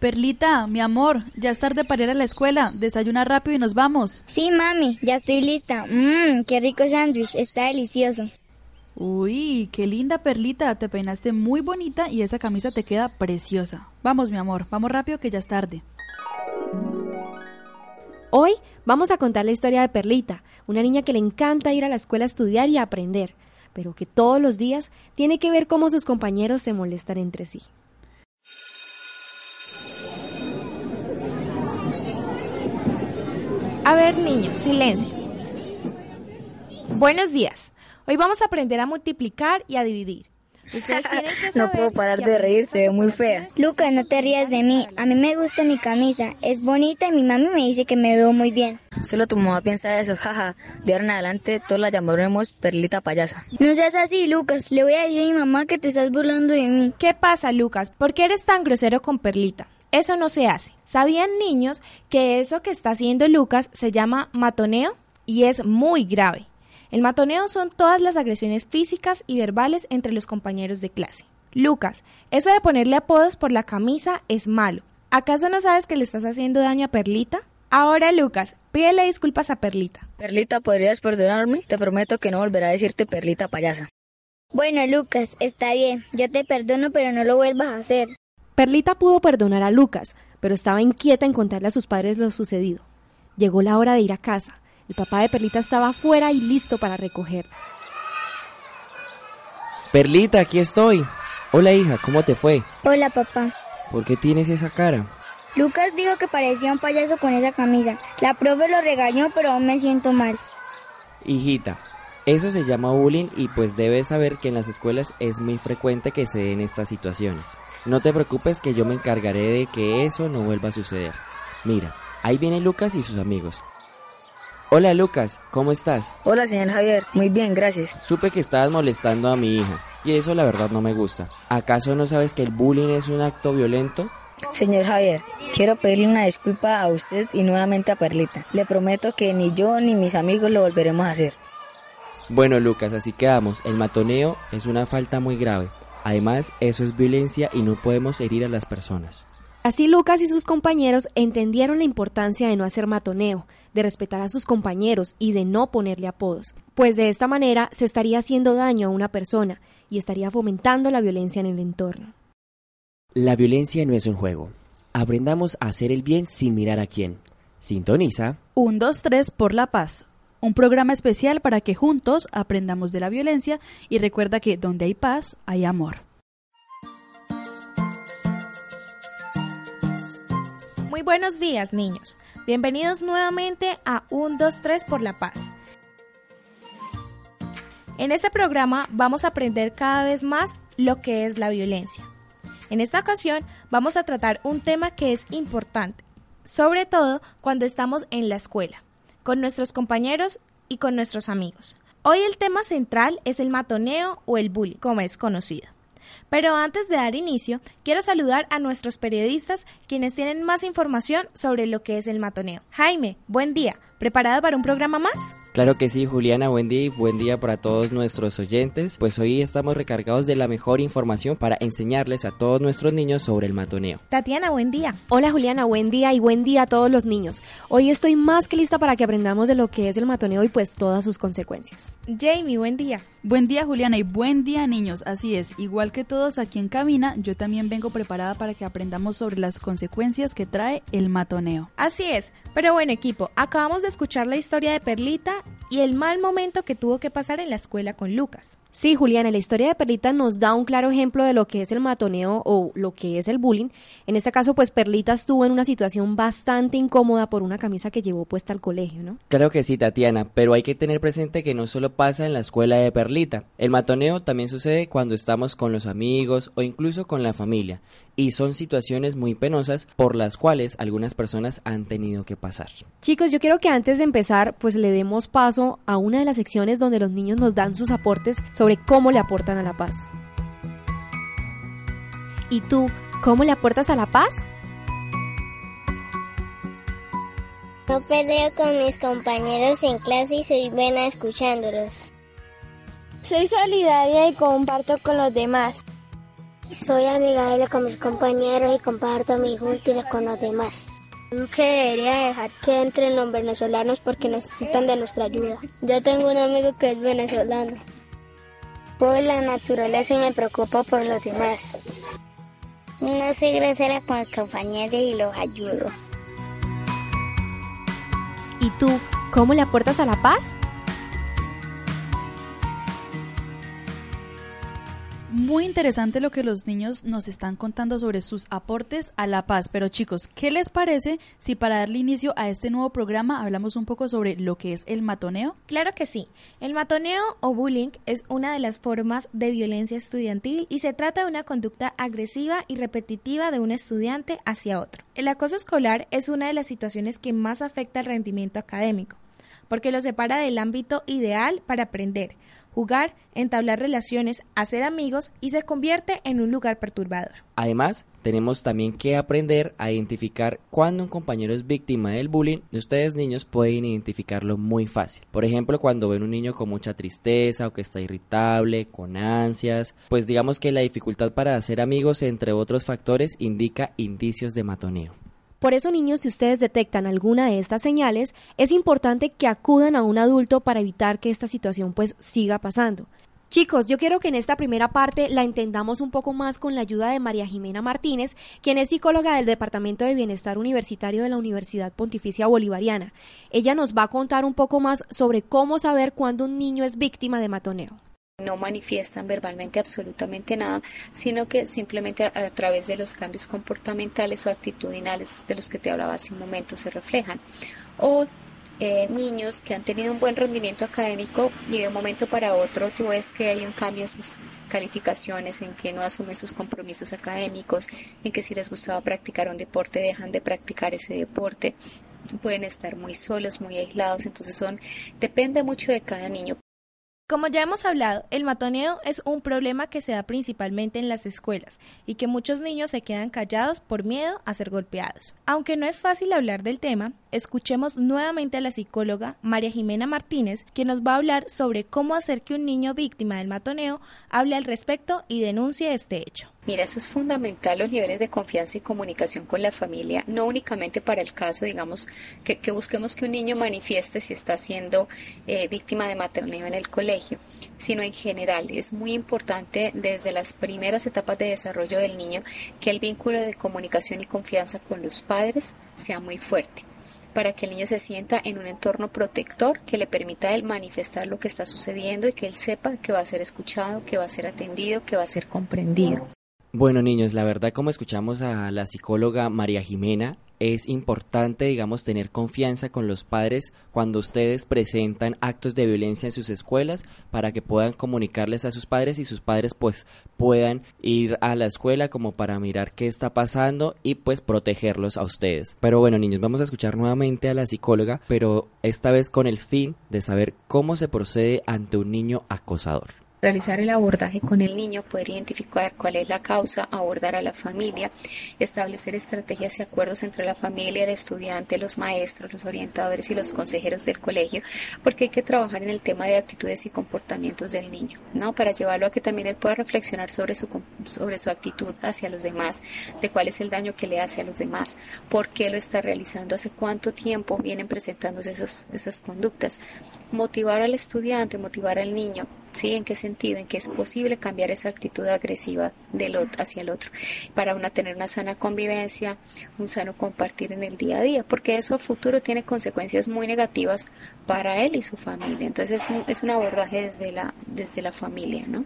Perlita, mi amor, ya es tarde para ir a la escuela. Desayuna rápido y nos vamos. Sí, mami, ya estoy lista. Mmm, qué rico sándwich, está delicioso. Uy, qué linda Perlita, te peinaste muy bonita y esa camisa te queda preciosa. Vamos, mi amor, vamos rápido que ya es tarde. Hoy vamos a contar la historia de Perlita, una niña que le encanta ir a la escuela a estudiar y a aprender, pero que todos los días tiene que ver cómo sus compañeros se molestan entre sí. A ver, niños, silencio. Buenos días. Hoy vamos a aprender a multiplicar y a dividir. Ustedes tienen que No saber puedo parar de reír, se ve muy fea. Lucas, no te rías de mí. A mí me gusta mi camisa. Es bonita y mi mami me dice que me veo muy bien. Solo tu mamá piensa eso, jaja. De ahora en adelante todos la llamaremos Perlita Payasa. No seas así, Lucas. Le voy a decir a mi mamá que te estás burlando de mí. ¿Qué pasa, Lucas? ¿Por qué eres tan grosero con Perlita? Eso no se hace. ¿Sabían, niños, que eso que está haciendo Lucas se llama matoneo y es muy grave? El matoneo son todas las agresiones físicas y verbales entre los compañeros de clase. Lucas, eso de ponerle apodos por la camisa es malo. ¿Acaso no sabes que le estás haciendo daño a Perlita? Ahora, Lucas, pídele disculpas a Perlita. Perlita, ¿podrías perdonarme? Te prometo que no volveré a decirte Perlita Payasa. Bueno, Lucas, está bien. Yo te perdono, pero no lo vuelvas a hacer. Perlita pudo perdonar a Lucas, pero estaba inquieta en contarle a sus padres lo sucedido. Llegó la hora de ir a casa. El papá de Perlita estaba afuera y listo para recogerla. Perlita, aquí estoy. Hola hija, ¿cómo te fue? Hola, papá. ¿Por qué tienes esa cara? Lucas dijo que parecía un payaso con esa camisa. La profe lo regañó, pero aún me siento mal. Hijita, eso se llama bullying y pues debes saber que en las escuelas es muy frecuente que se den estas situaciones. No te preocupes que yo me encargaré de que eso no vuelva a suceder. Mira, ahí viene Lucas y sus amigos. Hola Lucas, ¿cómo estás? Hola, señor Javier. Muy bien, gracias. Supe que estabas molestando a mi hija y eso la verdad no me gusta. ¿Acaso no sabes que el bullying es un acto violento? Señor Javier, quiero pedirle una disculpa a usted y nuevamente a Perlita. Le prometo que ni yo ni mis amigos lo volveremos a hacer. Bueno Lucas, así quedamos. El matoneo es una falta muy grave. Además, eso es violencia y no podemos herir a las personas. Así Lucas y sus compañeros entendieron la importancia de no hacer matoneo, de respetar a sus compañeros y de no ponerle apodos, pues de esta manera se estaría haciendo daño a una persona y estaría fomentando la violencia en el entorno. La violencia no es un juego. Aprendamos a hacer el bien sin mirar a quién. Sintoniza. 1, 2, 3 por la paz. Un programa especial para que juntos aprendamos de la violencia y recuerda que donde hay paz hay amor. Muy buenos días, niños. Bienvenidos nuevamente a 1, 2, 3 por la paz. En este programa vamos a aprender cada vez más lo que es la violencia. En esta ocasión vamos a tratar un tema que es importante, sobre todo cuando estamos en la escuela, con nuestros compañeros y con nuestros amigos. Hoy el tema central es el matoneo o el bullying, como es conocido. Pero antes de dar inicio, quiero saludar a nuestros periodistas quienes tienen más información sobre lo que es el matoneo. Jaime, buen día. ¿Preparado para un programa más? Claro que sí, Juliana, buen día y buen día para todos nuestros oyentes. Pues hoy estamos recargados de la mejor información para enseñarles a todos nuestros niños sobre el matoneo. Tatiana, buen día. Hola Juliana, buen día y buen día a todos los niños. Hoy estoy más que lista para que aprendamos de lo que es el matoneo y pues todas sus consecuencias. Jamie, buen día. Buen día Juliana y buen día niños, así es, igual que todos aquí en Cabina, yo también vengo preparada para que aprendamos sobre las consecuencias que trae el matoneo. Así es, pero bueno equipo, acabamos de escuchar la historia de Perlita y el mal momento que tuvo que pasar en la escuela con Lucas. Sí, Juliana, la historia de Perlita nos da un claro ejemplo de lo que es el matoneo o lo que es el bullying. En este caso, pues Perlita estuvo en una situación bastante incómoda por una camisa que llevó puesta al colegio, ¿no? Claro que sí, Tatiana, pero hay que tener presente que no solo pasa en la escuela de Perlita. El matoneo también sucede cuando estamos con los amigos o incluso con la familia. Y son situaciones muy penosas por las cuales algunas personas han tenido que pasar. Chicos, yo quiero que antes de empezar, pues le demos paso a una de las secciones donde los niños nos dan sus aportes sobre cómo le aportan a la paz. ¿Y tú, cómo le aportas a la paz? No peleo con mis compañeros en clase y soy buena escuchándolos. Soy solidaria y comparto con los demás. Soy amigable con mis compañeros y comparto mis útiles con los demás. Nunca debería dejar que entren los venezolanos porque necesitan de nuestra ayuda. Yo tengo un amigo que es venezolano. Por la naturaleza y me preocupo por los demás. No soy grosera con los compañeros y los ayudo. ¿Y tú, cómo le aportas a la paz? Muy interesante lo que los niños nos están contando sobre sus aportes a la paz. Pero chicos, ¿qué les parece si para darle inicio a este nuevo programa hablamos un poco sobre lo que es el matoneo? Claro que sí. El matoneo o bullying es una de las formas de violencia estudiantil y se trata de una conducta agresiva y repetitiva de un estudiante hacia otro. El acoso escolar es una de las situaciones que más afecta el rendimiento académico, porque lo separa del ámbito ideal para aprender jugar, entablar relaciones, hacer amigos y se convierte en un lugar perturbador. Además, tenemos también que aprender a identificar cuando un compañero es víctima del bullying. Ustedes niños pueden identificarlo muy fácil. Por ejemplo, cuando ven un niño con mucha tristeza o que está irritable, con ansias, pues digamos que la dificultad para hacer amigos, entre otros factores, indica indicios de matoneo. Por eso, niños, si ustedes detectan alguna de estas señales, es importante que acudan a un adulto para evitar que esta situación pues siga pasando. Chicos, yo quiero que en esta primera parte la entendamos un poco más con la ayuda de María Jimena Martínez, quien es psicóloga del Departamento de Bienestar Universitario de la Universidad Pontificia Bolivariana. Ella nos va a contar un poco más sobre cómo saber cuándo un niño es víctima de matoneo no manifiestan verbalmente absolutamente nada, sino que simplemente a, través de los cambios comportamentales o actitudinales de los que te hablaba hace un momento se reflejan. O eh, niños que han tenido un buen rendimiento académico y de un momento para otro tú ves que hay un cambio en sus calificaciones, en que no asumen sus compromisos académicos, en que si les gustaba practicar un deporte dejan de practicar ese deporte, pueden estar muy solos, muy aislados, entonces son depende mucho de cada niño. Como ya hemos hablado, el matoneo es un problema que se da principalmente en las escuelas y que muchos niños se quedan callados por miedo a ser golpeados. Aunque no es fácil hablar del tema, escuchemos nuevamente a la psicóloga María Jimena Martínez, que nos va a hablar sobre cómo hacer que un niño víctima del matoneo hable al respecto y denuncie este hecho. Mira, eso es fundamental, los niveles de confianza y comunicación con la familia, no únicamente para el caso, digamos, que, busquemos que un niño manifieste si está siendo eh, víctima de maternidad en el colegio, sino en general. Es muy importante desde las primeras etapas de desarrollo del niño que el vínculo de comunicación y confianza con los padres sea muy fuerte para que el niño se sienta en un entorno protector que le permita a él manifestar lo que está sucediendo y que él sepa que va a ser escuchado, que va a ser atendido, que va a ser comprendido. Bueno, niños, la verdad, como escuchamos a la psicóloga María Jimena, es importante, digamos, tener confianza con los padres cuando ustedes presentan actos de violencia en sus escuelas para que puedan comunicarles a sus padres y sus padres pues puedan ir a la escuela como para mirar qué está pasando y pues protegerlos a ustedes. Pero bueno, niños, vamos a escuchar nuevamente a la psicóloga, pero esta vez con el fin de saber cómo se procede ante un niño acosador realizar el abordaje con el niño, poder identificar cuál es la causa, abordar a la familia, establecer estrategias y acuerdos entre la familia, el estudiante, los maestros, los orientadores y los consejeros del colegio, porque hay que trabajar en el tema de actitudes y comportamientos del niño, ¿no? Para llevarlo a que también él pueda reflexionar sobre su, sobre su actitud hacia los demás, de cuál es el daño que le hace a los demás, por qué lo está realizando, hace cuánto tiempo vienen presentándose esas, esas conductas. Motivar al estudiante, motivar al niño ¿Sí? ¿En qué sentido? En que es posible cambiar esa actitud agresiva del otro, hacia el otro para una tener una sana convivencia, un sano compartir en el día a día, porque eso a futuro tiene consecuencias muy negativas para él y su familia. Entonces es un, es un abordaje desde la, desde la familia, ¿no?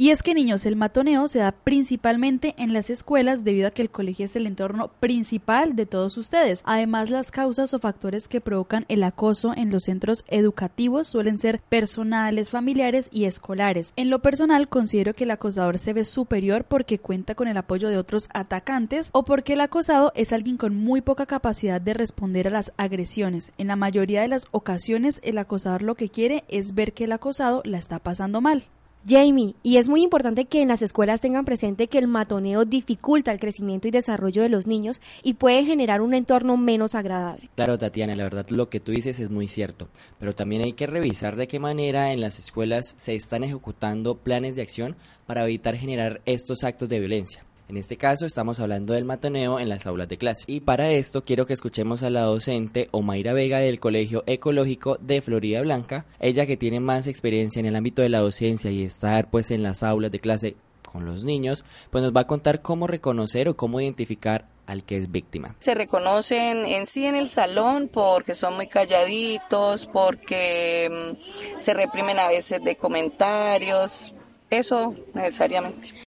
Y es que niños, el matoneo se da principalmente en las escuelas debido a que el colegio es el entorno principal de todos ustedes. Además, las causas o factores que provocan el acoso en los centros educativos suelen ser personales, familiares y escolares. En lo personal, considero que el acosador se ve superior porque cuenta con el apoyo de otros atacantes o porque el acosado es alguien con muy poca capacidad de responder a las agresiones. En la mayoría de las ocasiones, el acosador lo que quiere es ver que el acosado la está pasando mal. Jamie, y es muy importante que en las escuelas tengan presente que el matoneo dificulta el crecimiento y desarrollo de los niños y puede generar un entorno menos agradable. Claro, Tatiana, la verdad lo que tú dices es muy cierto, pero también hay que revisar de qué manera en las escuelas se están ejecutando planes de acción para evitar generar estos actos de violencia. En este caso estamos hablando del matoneo en las aulas de clase. Y para esto quiero que escuchemos a la docente Omaira Vega del Colegio Ecológico de Florida Blanca, ella que tiene más experiencia en el ámbito de la docencia y estar pues en las aulas de clase con los niños, pues nos va a contar cómo reconocer o cómo identificar al que es víctima. Se reconocen en sí en el salón porque son muy calladitos, porque mm, se reprimen a veces de comentarios, eso necesariamente.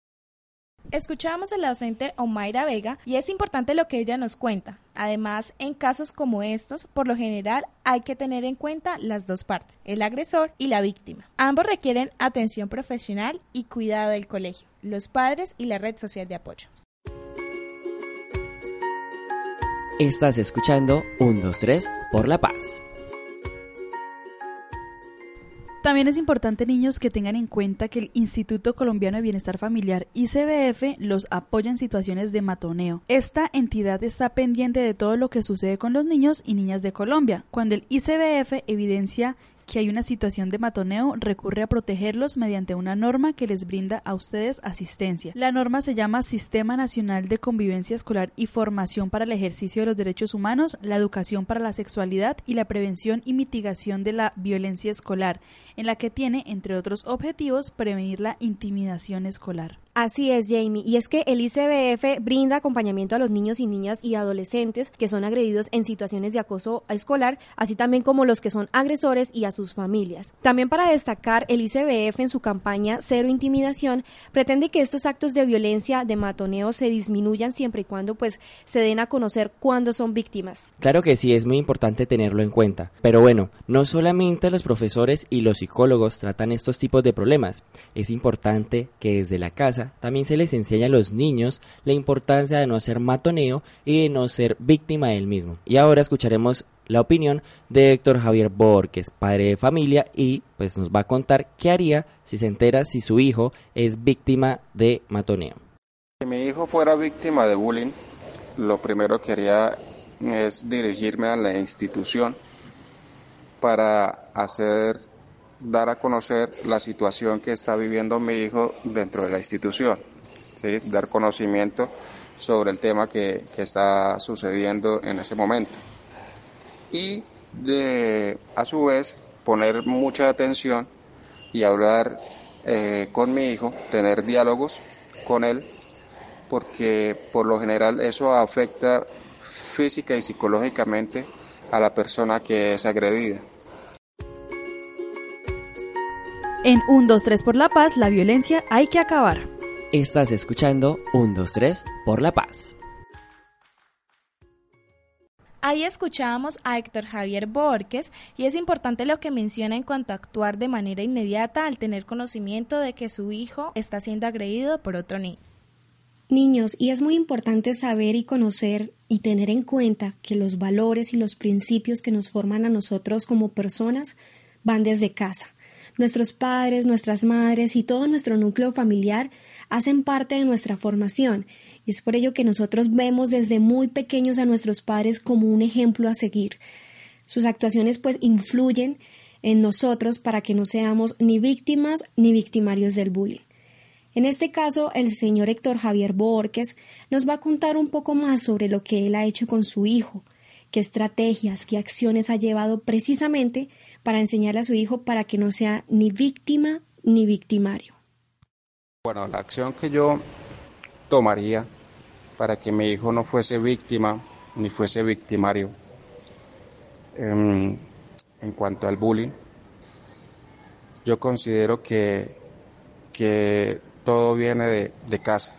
Escuchábamos a la docente Omaira Vega y es importante lo que ella nos cuenta. Además, en casos como estos, por lo general hay que tener en cuenta las dos partes, el agresor y la víctima. Ambos requieren atención profesional y cuidado del colegio, los padres y la red social de apoyo. Estás escuchando 1, 2, 3 por la paz. También es importante, niños, que tengan en cuenta que el Instituto Colombiano de Bienestar Familiar, ICBF, los apoya en situaciones de matoneo. Esta entidad está pendiente de todo lo que sucede con los niños y niñas de Colombia. Cuando el ICBF evidencia que hay una situación de matoneo, recurre a protegerlos mediante una norma que les brinda a ustedes asistencia. La norma se llama Sistema Nacional de Convivencia Escolar y Formación para el Ejercicio de los Derechos Humanos, la Educación para la Sexualidad y la Prevención y Mitigación de la Violencia Escolar, en la que tiene, entre otros objetivos, prevenir la intimidación escolar. Así es, Jamie. Y es que el ICBF brinda acompañamiento a los niños y niñas y adolescentes que son agredidos en situaciones de acoso escolar, así también como los que son agresores y a familias. También para destacar, el ICBF en su campaña Cero Intimidación pretende que estos actos de violencia, de matoneo, se disminuyan siempre y cuando pues se den a conocer cuándo son víctimas. Claro que sí, es muy importante tenerlo en cuenta. Pero bueno, no solamente los profesores y los psicólogos tratan estos tipos de problemas. Es importante que desde la casa también se les enseña a los niños la importancia de no hacer matoneo y de no ser víctima del mismo. Y ahora escucharemos la opinión de Héctor Javier Borges, padre de familia, y pues nos va a contar qué haría si se entera si su hijo es víctima de matoneo. Si mi hijo fuera víctima de bullying, lo primero que haría es dirigirme a la institución para hacer dar a conocer la situación que está viviendo mi hijo dentro de la institución, ¿sí? dar conocimiento sobre el tema que, está sucediendo en ese momento. Y de, a su vez poner mucha atención y hablar eh, con mi hijo, tener diálogos con él, porque por lo general eso afecta física y psicológicamente a la persona que es agredida. En 1, 2, 3 por la paz, la violencia hay que acabar. Estás escuchando 1, 2, 3 por la paz. Ahí escuchábamos a Héctor Javier Borges y es importante lo que menciona en cuanto a actuar de manera inmediata al tener conocimiento de que su hijo está siendo agredido por otro niño. Niños, y es muy importante saber y conocer y tener en cuenta que los valores y los principios que nos forman a nosotros como personas van desde casa. Nuestros padres, nuestras madres y todo nuestro núcleo familiar hacen parte de nuestra formación y es por ello que nosotros vemos desde muy pequeños a nuestros padres como un ejemplo a seguir. Sus actuaciones pues influyen en nosotros para que no seamos ni víctimas ni victimarios del bullying. En este caso, el señor Héctor Javier Borges nos va a contar un poco más sobre lo que él ha hecho con su hijo, qué estrategias, qué acciones ha llevado precisamente para enseñarle a su hijo para que no sea ni víctima ni victimario? Bueno, la acción que yo tomaría para que mi hijo no fuese víctima ni fuese victimario em, en cuanto al bullying, yo considero que, que todo viene de, de casa,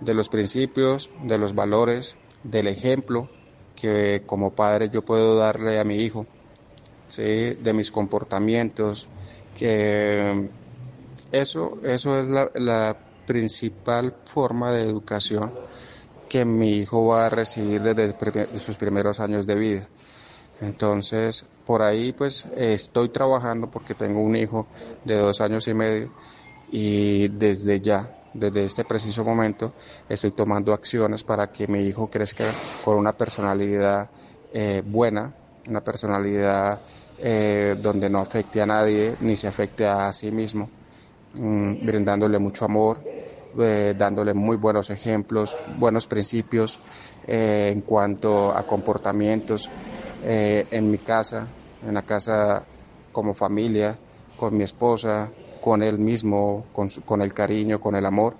de los principios, de los valores, del ejemplo que como padre yo puedo darle a mi hijo, ¿sí? de mis comportamientos, que eso, eso es la principal forma de educación que mi hijo va a recibir desde sus primeros años de vida. Entonces, por ahí pues estoy trabajando porque tengo un hijo de dos años y medio y desde ya, desde este preciso momento, estoy tomando acciones para que mi hijo crezca con una personalidad eh, buena, una personalidad eh, donde no afecte a nadie ni se afecte a sí mismo, mm, brindándole mucho amor, eh, dándole muy buenos ejemplos, buenos principios en cuanto a comportamientos en mi casa, en la casa como familia, con mi esposa, con él mismo, con, el cariño, con el amor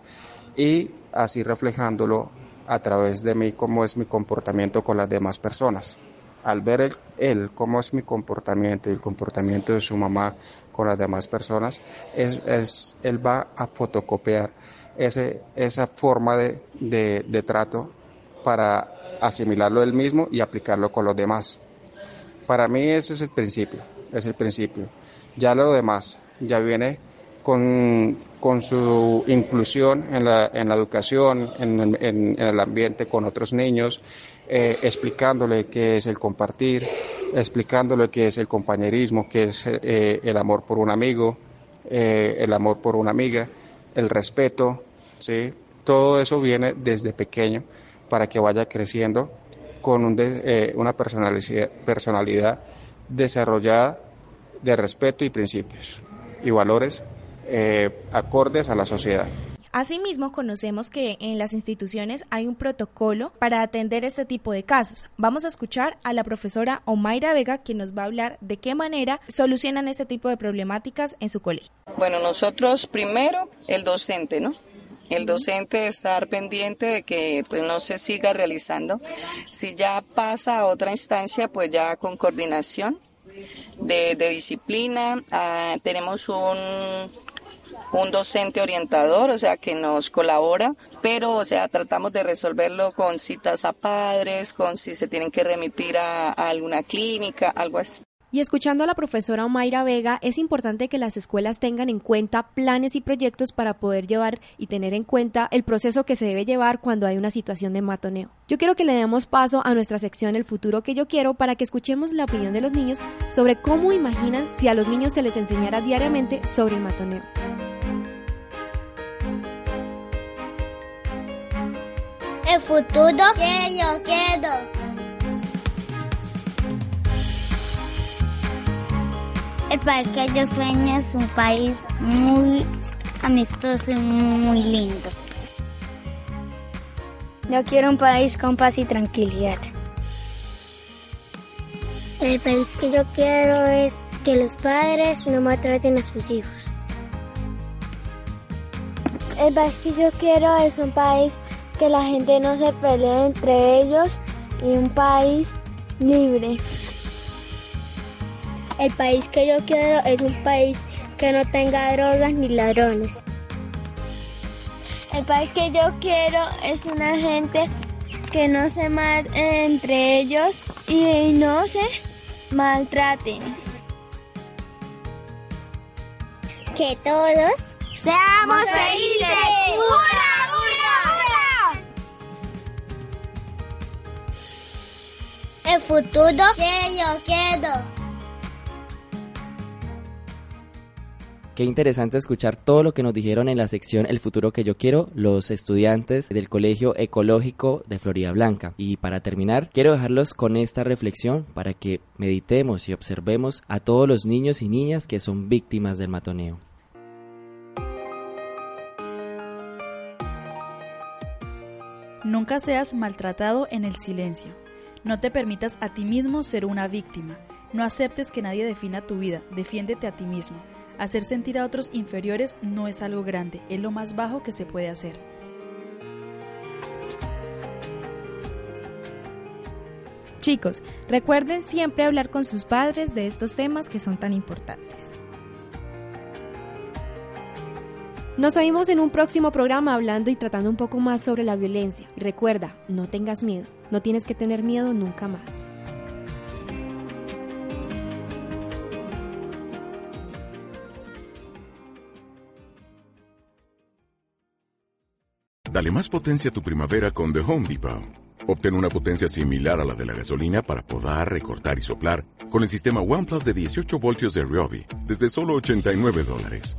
y así reflejándolo a través de mí cómo es mi comportamiento con las demás personas. Al ver él, cómo es mi comportamiento y el comportamiento de su mamá con las demás personas, él va a fotocopiar ese, esa forma de, de, de trato para asimilarlo él mismo y aplicarlo con los demás. Para mí ese es el principio, es el principio. Ya lo demás ya viene con, con su inclusión en la, en la educación, en, en, el ambiente con otros niños, eh, explicándole qué es el compartir, explicándole qué es el compañerismo, qué es eh, el amor por un amigo, eh, el amor por una amiga, el respeto, ¿sí? Todo eso viene desde pequeño para que vaya creciendo con un de, una personalidad, personalidad desarrollada de respeto y principios y valores eh, acordes a la sociedad. Asimismo, conocemos que en las instituciones hay un protocolo para atender este tipo de casos. Vamos a escuchar a la profesora Omaira Vega, quien nos va a hablar de qué manera solucionan este tipo de problemáticas en su colegio. Bueno, nosotros primero el docente, ¿no? El docente estar pendiente de que pues no se siga realizando. Si ya pasa a otra instancia, pues ya con coordinación de, disciplina. Ah, tenemos un un docente orientador, o sea, que nos colabora, pero, o sea, tratamos de resolverlo con citas a padres, con si se tienen que remitir a, alguna clínica, algo así. Y escuchando a la profesora Omaira Vega, es importante que las escuelas tengan en cuenta planes y proyectos para poder llevar y tener en cuenta el proceso que se debe llevar cuando hay una situación de matoneo. Yo quiero que le demos paso a nuestra sección El futuro que yo quiero para que escuchemos la opinión de los niños sobre cómo imaginan si a los niños se les enseñara diariamente sobre el matoneo. El futuro que yo quiero. El país que yo sueño es un país muy amistoso y muy lindo. Yo quiero un país con paz y tranquilidad. El país que yo quiero es que los padres no maltraten a sus hijos. El país que yo quiero es un país que la gente no se pelee entre ellos y un país libre. El país que yo quiero es un país que no tenga drogas ni ladrones. El país que yo quiero es una gente que no se mate entre ellos y no se maltraten. Que todos seamos felices. El futuro que yo quiero. Qué interesante escuchar todo lo que nos dijeron en la sección El futuro que yo quiero los estudiantes del Colegio Ecológico de Florida Blanca. Y para terminar, quiero dejarlos con esta reflexión para que meditemos y observemos a todos los niños y niñas que son víctimas del matoneo. Nunca seas maltratado en el silencio. No te permitas a ti mismo ser una víctima. No aceptes que nadie defina tu vida, defiéndete a ti mismo. Hacer sentir a otros inferiores no es algo grande, es lo más bajo que se puede hacer. Chicos, recuerden siempre hablar con sus padres de estos temas que son tan importantes. Nos oímos en un próximo programa hablando y tratando un poco más sobre la violencia. Y recuerda, no tengas miedo, no tienes que tener miedo nunca más. Dale más potencia a tu primavera con The Home Depot. Obtén una potencia similar a la de la gasolina para podar, recortar y soplar con el sistema OnePlus de 18 voltios de Ryobi desde solo 89 dólares.